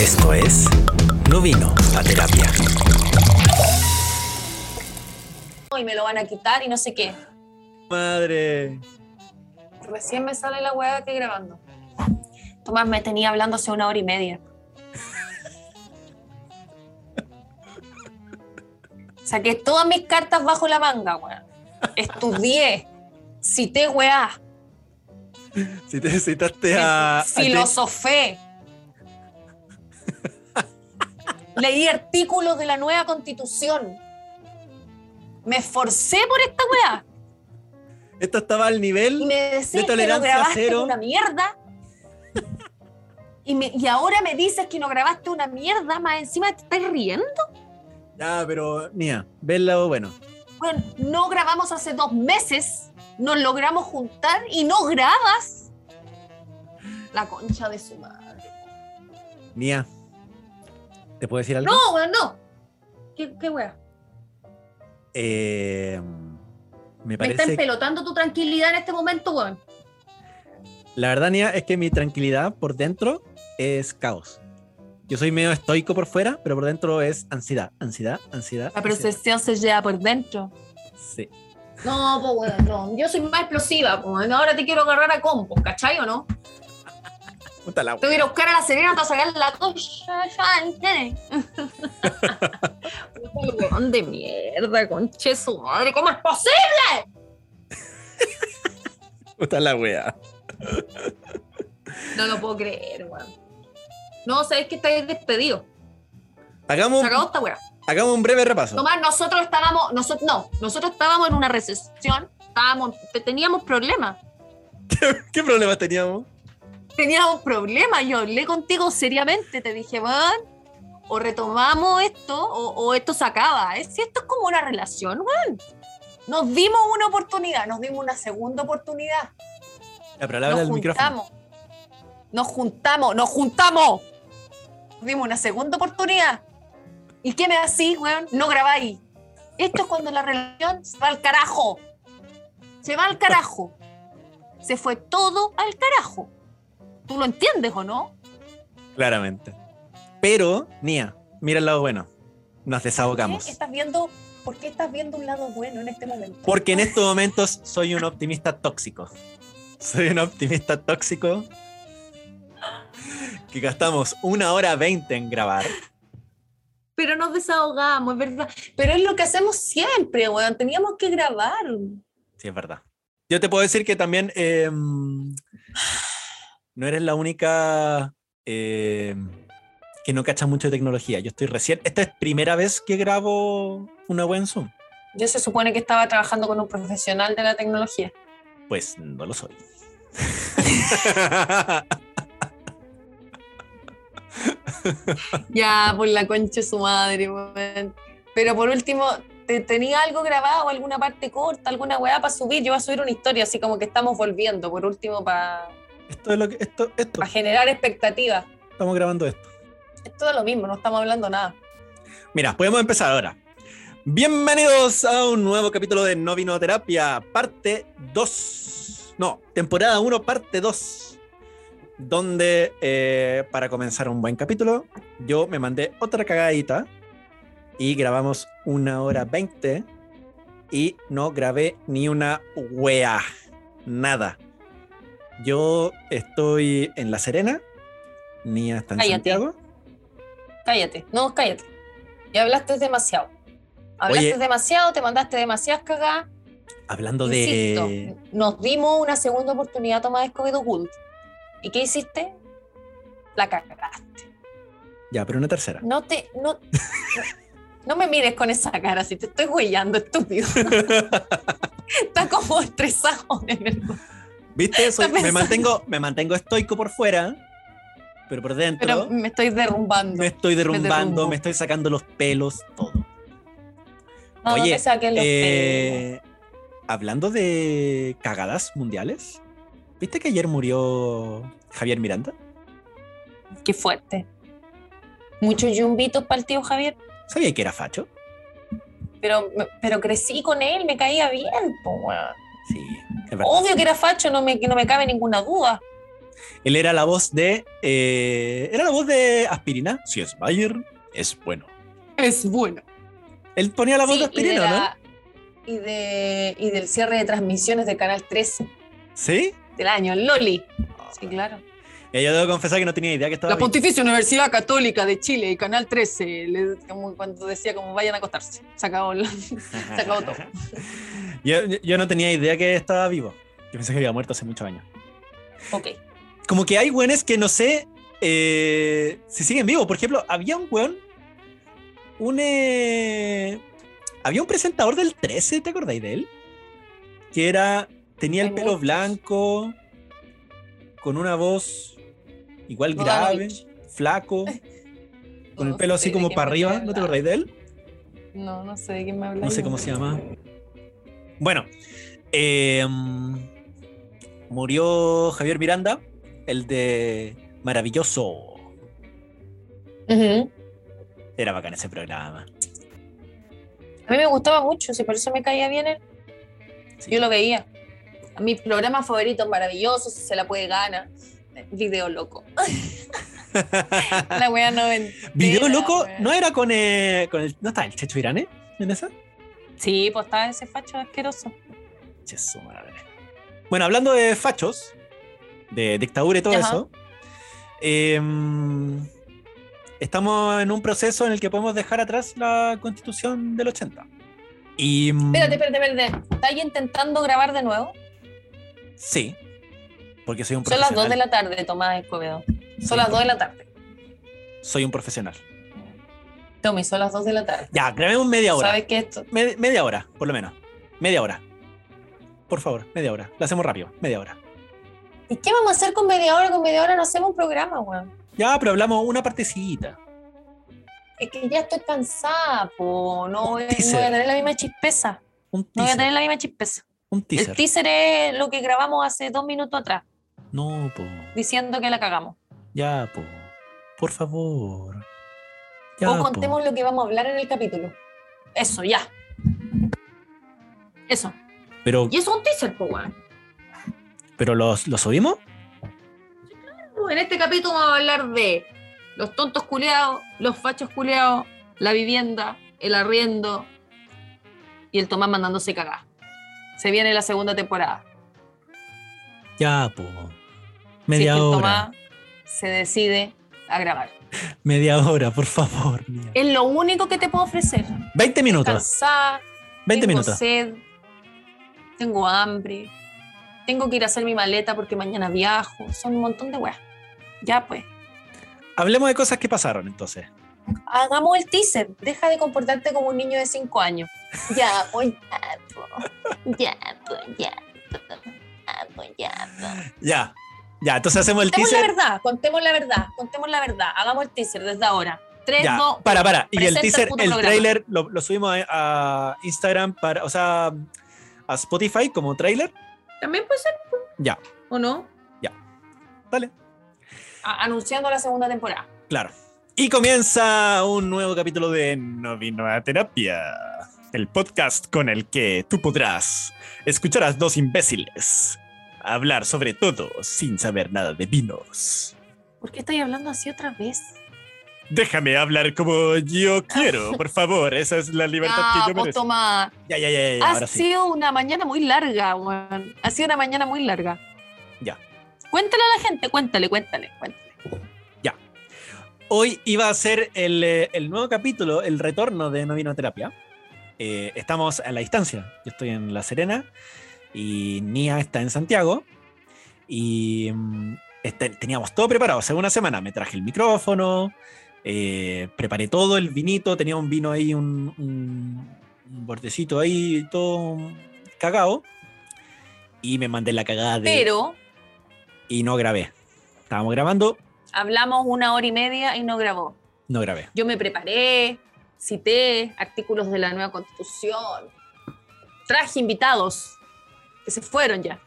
Esto es No vino a terapia. y me lo van a quitar y no sé qué. Madre. Recién me sale la hueá que grabando. Tomás me tenía hablando hace una hora y media. Saqué todas mis cartas bajo la manga, weón. Estudié, cité weá, Si te citaste a. a Leí artículos de la nueva constitución. Me esforcé por esta weá. Esto estaba al Y nivel. me decís que no tolerancia grabaste cero. una mierda. Y, me- y ahora me dices que no grabaste una mierda, más encima te estás riendo. Ya, pero, Nia, ve el lado bueno. Bueno, no grabamos hace dos meses, nos logramos juntar y no grabas. La concha de su madre. Nia, ¿te puedo decir algo? No, weón, no. ¿Qué, qué wea? Eh, me Me está parece. empelotando tu tranquilidad en este momento, weón. La verdad, Nia, es que mi tranquilidad por dentro es caos. Yo soy medio estoico por fuera, pero por dentro es ansiedad, ansiedad, ansiedad. La ansiedad. procesión se lleva por dentro. Sí. No, pues weón, no. Yo soy más explosiva, pues. Ahora te quiero agarrar a compo, ¿cachai o no? Puta la a ir a buscar a la Serena para sacar la ¿entiendes? Puta weón de mierda, conche su madre, ¿cómo es posible? Puta la wea. No lo puedo creer, weón. No, sabes que estáis despedido. Hagamos, Se acabó esta weá. hagamos un breve repaso. Tomás, nosotros estábamos, nosotros, no, nosotros estábamos en una recesión, estábamos, te- teníamos problemas. ¿Qué problemas teníamos? Teníamos problemas, yo hablé contigo seriamente, te dije, man, o retomamos esto o, o esto se acaba. Es si esto es como una relación, weón. Nos dimos una oportunidad, nos dimos una segunda oportunidad. La palabra Nos del micrófono. juntamos. Nos juntamos, nos juntamos. Nos dimos una segunda oportunidad. ¿Y qué me decís, weón? No grabáis. Esto es cuando la relación se va al carajo. Se va al carajo. Se fue todo al carajo. ¿Tú lo entiendes o no? Claramente. Pero, Nia, mira el lado bueno. Nos desahogamos. ¿Qué estás viendo? ¿Por qué estás viendo un lado bueno en este momento? Porque en estos momentos soy un optimista tóxico. Soy un optimista tóxico que gastamos una hora veinte en grabar. Pero nos desahogamos, es verdad. Pero es lo que hacemos siempre, weón. Teníamos que grabar. Sí, es verdad. Yo te puedo decir que también eh, no eres la única eh, que no cacha mucho de tecnología. Yo estoy recién. Esta es primera vez que grabo una web en Zoom. Yo se supone que estaba trabajando con un profesional de la tecnología. Pues no lo soy. Ya, por la concha de su madre. Pero por último, ¿te, ¿tenía algo grabado, alguna parte corta, alguna weá para subir? Yo voy a subir una historia, así como que estamos volviendo, por último, para esto es lo que. Esto, esto. generar expectativas. Estamos grabando esto. Esto es lo mismo, no estamos hablando nada. Mira, podemos empezar ahora. Bienvenidos a un nuevo capítulo de No Vino Terapia, parte 2. No, temporada 1, parte 2. Donde, eh, para comenzar un buen capítulo, yo me mandé otra cagadita y grabamos una hora 20 y no grabé ni una wea. Nada. Yo estoy en La Serena, está en Cállate. Santiago. Cállate, no, cállate. Ya hablaste demasiado. Hablaste Oye. demasiado, te mandaste demasiadas cagadas. Hablando Insisto, de. nos dimos una segunda oportunidad, Tomás Escobedo Gould. ¿Y qué hiciste? La cagaste. Ya, pero una tercera. No te. No, no me mires con esa cara, si te estoy huellando, estúpido. Está como estresado, de verdad. ¿Viste? Soy- me, mantengo, me mantengo estoico por fuera, pero por dentro Pero me estoy derrumbando. me estoy derrumbando, me estoy sacando los pelos, todo. No, Oye, te saques los pelos. eh, hablando de cagadas mundiales, ¿viste que ayer murió Javier Miranda? Qué fuerte. Muchos yumbitos para el tío Javier. ¿Sabía que era facho? Pero, pero crecí con él, me caía bien, po. Sí, es verdad. Obvio que era facho, no me, no me cabe ninguna duda. Él era la voz de. eh, era la voz de Aspirina. Si es Bayer, es bueno. Es bueno. Él ponía la voz Sí, de y, de Aspirina, ¿no? la- y, de, y del cierre de transmisiones de Canal 13 Sí. del año, Loli. Sí, claro. Y yo debo confesar que no tenía idea que estaba. La. Pontificia Universidad Católica de Chile y Canal 13, le- como cuando decía como vayan a acostarse. Se acabó, se acabó todo. yo, yo- no tenía idea que estaba vivo. Yo pensé que había muerto hace muchos años. Ok. Como que hay weones que no sé eh, si siguen vivos. Por ejemplo, había un weón. Un. eh, había un presentador del 13, ¿te acordáis de él? Que era. Tenía el pelo blanco. Con una voz igual grave, flaco. Con el pelo así como para arriba. ¿No te acordáis de él? No, no sé de quién me habla. No sé cómo se llama. Bueno, eh, mm, murió Javier Miranda, el de Maravilloso. Era bacán ese programa. A mí me gustaba mucho, si por eso me caía bien él. Sí. Yo lo veía. A mi programa favorito, maravilloso, si se la puede ganar. Video loco. La wea no. Video loco, wea. ¿no era con, eh, con el. ¿No está el Checho Irane en esa? Sí, pues estaba ese facho asqueroso. Che, su madre. Bueno, hablando de fachos, de dictadura y todo Ajá. eso, eh, estamos en un proceso en el que podemos dejar atrás la constitución del 80. Y, mm, Espérate, espérate, espérate. ¿Estás intentando grabar de nuevo? Sí, porque soy un Son las 2 de profesional. la tarde, Tomás Escobedo. Soy Son las un 2 de la tarde. Soy un profesional. Tommy, son las 2 de la tarde. Ya, grabemos media hora. ¿Sabes qué esto? Me- media hora, por lo menos. Media hora. Por favor, media hora. Lo hacemos rápido, media hora. ¿Y qué vamos a hacer con media hora? Con media hora no hacemos un programa, weón. Ya, pero hablamos una partecita. Es que ya estoy cansada, po. No voy, no teaser. voy a tener la misma chispeza. Un No voy a tener la misma chispeza. Un teaser. El teaser es lo que grabamos hace dos minutos atrás, No, po. diciendo que la cagamos. Ya, po. Por favor. Ya, o po. contemos lo que vamos a hablar en el capítulo. Eso, ya. Eso. Pero, Y eso es un teaser, po, weón. pero los, ¿los subimos? En este capítulo vamos a hablar de los tontos culeados, los fachos culeados, la vivienda, el arriendo y el Tomás mandándose cagar. Se viene la segunda temporada. Ya, po. Si es Media el hora. Tomás se decide a grabar. Media hora, por favor. mía. Es lo único que te puedo ofrecer. 20 minutos. Cansada, 20 tengo minutos. sed, tengo hambre, tengo que ir a hacer mi maleta porque mañana viajo. Son un montón de weas. Ya pues. Hablemos de cosas que pasaron entonces. Hagamos el teaser. Deja de comportarte como un niño de 5 años. Ya, pues ya, po. Ya, pues ya. pues ya, po. Ya. Ya, entonces hacemos el Contemos la teaser. verdad, contemos la verdad, contemos la verdad. Hagamos el teaser desde ahora. 3, Ya, 2, para, para. Y el teaser, el trailer lo, lo subimos a, a Instagram, para, o sea, a Spotify como trailer. También puede ser, Ya, ¿o no? dale. A- anunciando la segunda temporada. Claro. Y comienza un nuevo capítulo de No Vino a Terapia. El podcast con el que tú podrás escuchar a dos imbéciles hablar sobre todo sin saber nada de vinos. ¿Por qué estoy hablando así otra vez? Déjame hablar como yo quiero, por favor. Esa es la libertad Ah, que yo merezco. toma. Ya, ya, ya, ya, ya, Ha ahora sí. sido una mañana muy larga, weón. Ha sido una mañana muy larga. Ya. Cuéntale a la gente, cuéntale, cuéntale, cuéntale. Hoy iba a ser el, eh, el nuevo capítulo, el retorno de No Vino Terapia. Eh, estamos a la distancia. Yo estoy en La Serena y Nia está en Santiago. Y mm, este- teníamos todo preparado. Hace una semana me traje el micrófono, eh, preparé todo, el vinito. Tenía un vino ahí, un, un, un bordecito ahí, todo cagado. Y me mandé la cagada de. Pero Y no grabé. Estábamos grabando, hablamos una hora y media y no grabó. no grabé. Yo me preparé, cité artículos de la nueva constitución, traje invitados que se fueron ya.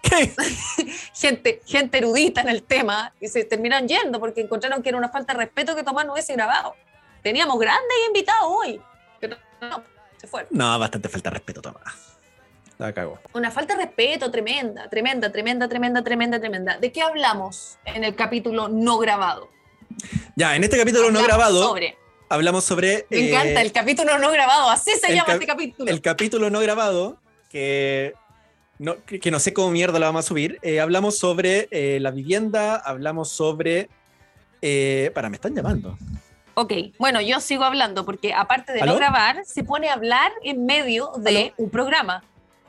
¿Qué? Gente, gente erudita en el tema y se terminaron yendo porque encontraron que era una falta de respeto que Tomás no hubiese grabado. Teníamos grandes invitados hoy, pero no, se fueron. No, bastante falta de respeto, Tomás. La cago. Una falta de respeto tremenda, tremenda, tremenda, tremenda, tremenda, tremenda. ¿De qué hablamos en el capítulo no grabado? Ya, en este capítulo no grabado Sobre. hablamos sobre. Me eh, encanta, el capítulo no grabado, así se llama este capítulo. el capítulo no grabado, que no, que que no sé cómo mierda la vamos a subir. eh, hablamos sobre eh, la vivienda, hablamos sobre. Eh, para, me están llamando. Ok, bueno, yo sigo hablando porque aparte de ¿Aló? no grabar, se pone a hablar en medio de un programa.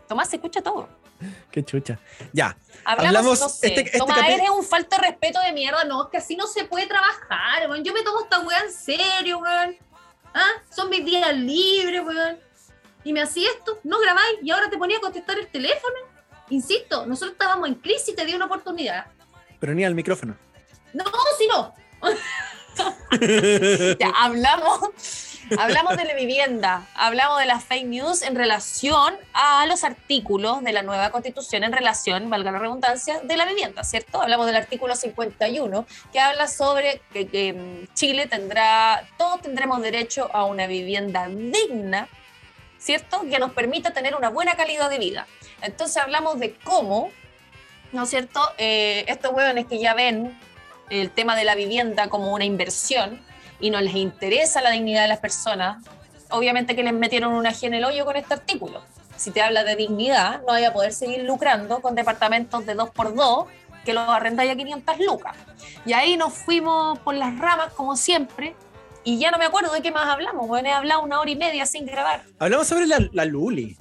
Tomás se escucha todo. Qué chucha. Ya, Hablamos, Hablamos- no sé, este- este Tomás, capi- eres un falta de respeto de mierda. No, es que así no se puede trabajar, weón. Yo me tomo esta weá en serio, weón. ¿Ah? Son mis días libres, weón. Y me hacía esto, no grabáis y ahora te ponía a contestar el teléfono. Insisto, nosotros estábamos en crisis y te di una oportunidad. pero ni al micrófono. No, si no. Ya, hablamos, hablamos de la vivienda, hablamos de las fake news en relación a los artículos de la nueva constitución en relación, valga la redundancia, de la vivienda, ¿cierto? Hablamos del artículo 51 que habla sobre que, que, mm, Chile tendrá, todos tendremos derecho a una vivienda digna, ¿cierto? Que nos permita tener una buena calidad de vida. Entonces hablamos de cómo, ¿no es cierto? Eh, estos hueones que ya ven el tema de la vivienda como una inversión y no les interesa la dignidad de las personas, obviamente que les metieron una ají en el hoyo con este artículo. Si te habla de dignidad, no vaya a poder seguir lucrando con departamentos de 2x2 que los arrendáis a 500 lucas. Y ahí nos fuimos por las ramas, como siempre, y ya no me acuerdo de qué más hablamos. Bueno, he hablado una hora y media sin grabar. Hablamos sobre la, la Luli.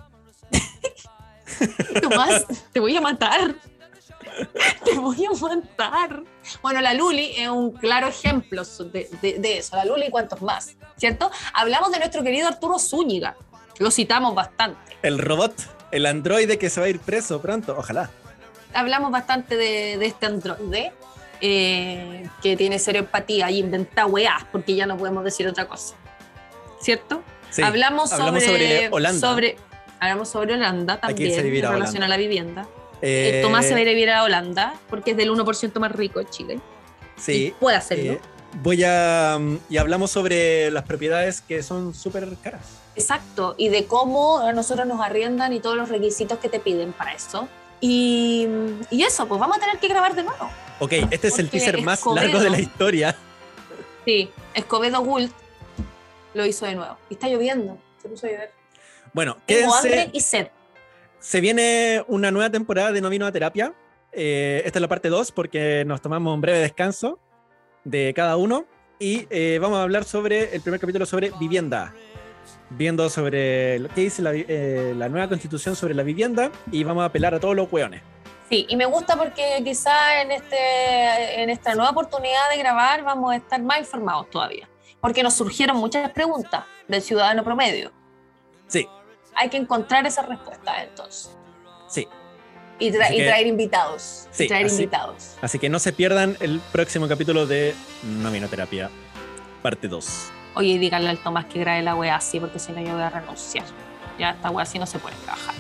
Tomás, te voy a matar. Te voy a matar. Bueno, la Luli es un claro ejemplo de, de- de eso. La Luli y cuantos más, ¿cierto? Hablamos de nuestro querido Arturo Zúñiga. Lo citamos bastante. El robot, el androide que se va a ir preso pronto, ojalá. Hablamos bastante de, de este androide eh, que tiene cero empatía y inventa weás, porque ya no podemos decir otra cosa. ¿Cierto? Sí, hablamos, hablamos sobre, sobre Holanda. sobre- hablamos sobre Holanda también en relación Holanda. a la vivienda. eh, Eh, Tomás se va a ir a vivir a Holanda porque es del 1% más rico de Chile. Y Sí, puede hacerlo. eh, voy a. mm, Y hablamos sobre las propiedades que son súper caras. Exacto. Y de cómo a nosotros nos arriendan y todos los requisitos que te piden para eso. Y, y eso, pues vamos a tener que grabar de nuevo. Ok, este es el teaser más Escobedo- largo de la historia. Sí, Escobedo Gult lo hizo de nuevo. Y está lloviendo. Se puso a llover. Bueno, Tengo quédense. hambre y sed. Se viene una nueva temporada de No Vino a Terapia. Eh, esta es la parte 2 porque nos tomamos un breve descanso de cada uno y eh, vamos a hablar sobre el primer capítulo sobre vivienda. Viendo sobre lo que dice la, eh, la nueva constitución sobre la vivienda y vamos a apelar a todos los hueones. Sí, y me gusta porque quizá en, este, en esta nueva oportunidad de grabar vamos a estar más informados todavía. Porque nos surgieron muchas preguntas del ciudadano promedio. Sí, Hay que encontrar esas respuestas entonces. sí. Y, tra- traer invitados. Sí, y traer así- invitados. Así que no se pierdan el próximo capítulo de No Vino a Terapia, parte 2. Oye, díganle al Tomás que grabe la wea así, porque si no yo voy a renunciar. Ya esta wea así no se puede trabajar.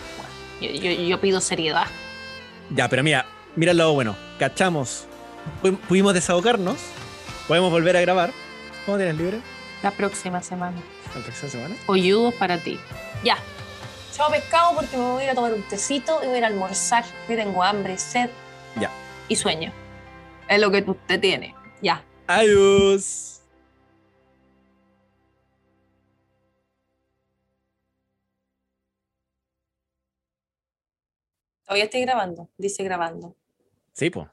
yo- yo pido seriedad. Ya, pero mira, mira el lado bueno. Cachamos. Pu- Pudimos desahogarnos. Podemos volver a grabar. ¿Cómo tienes libre? La próxima semana. ¿La próxima semana? Hoyudos para ti. Ya. Chao pescado porque me voy a ir a tomar un tecito y voy a ir a almorzar. Yo tengo hambre, sed Ya. y sueño. Es lo que usted tiene. Ya. Adiós. Todavía estoy grabando. Dice grabando. Sí, pues.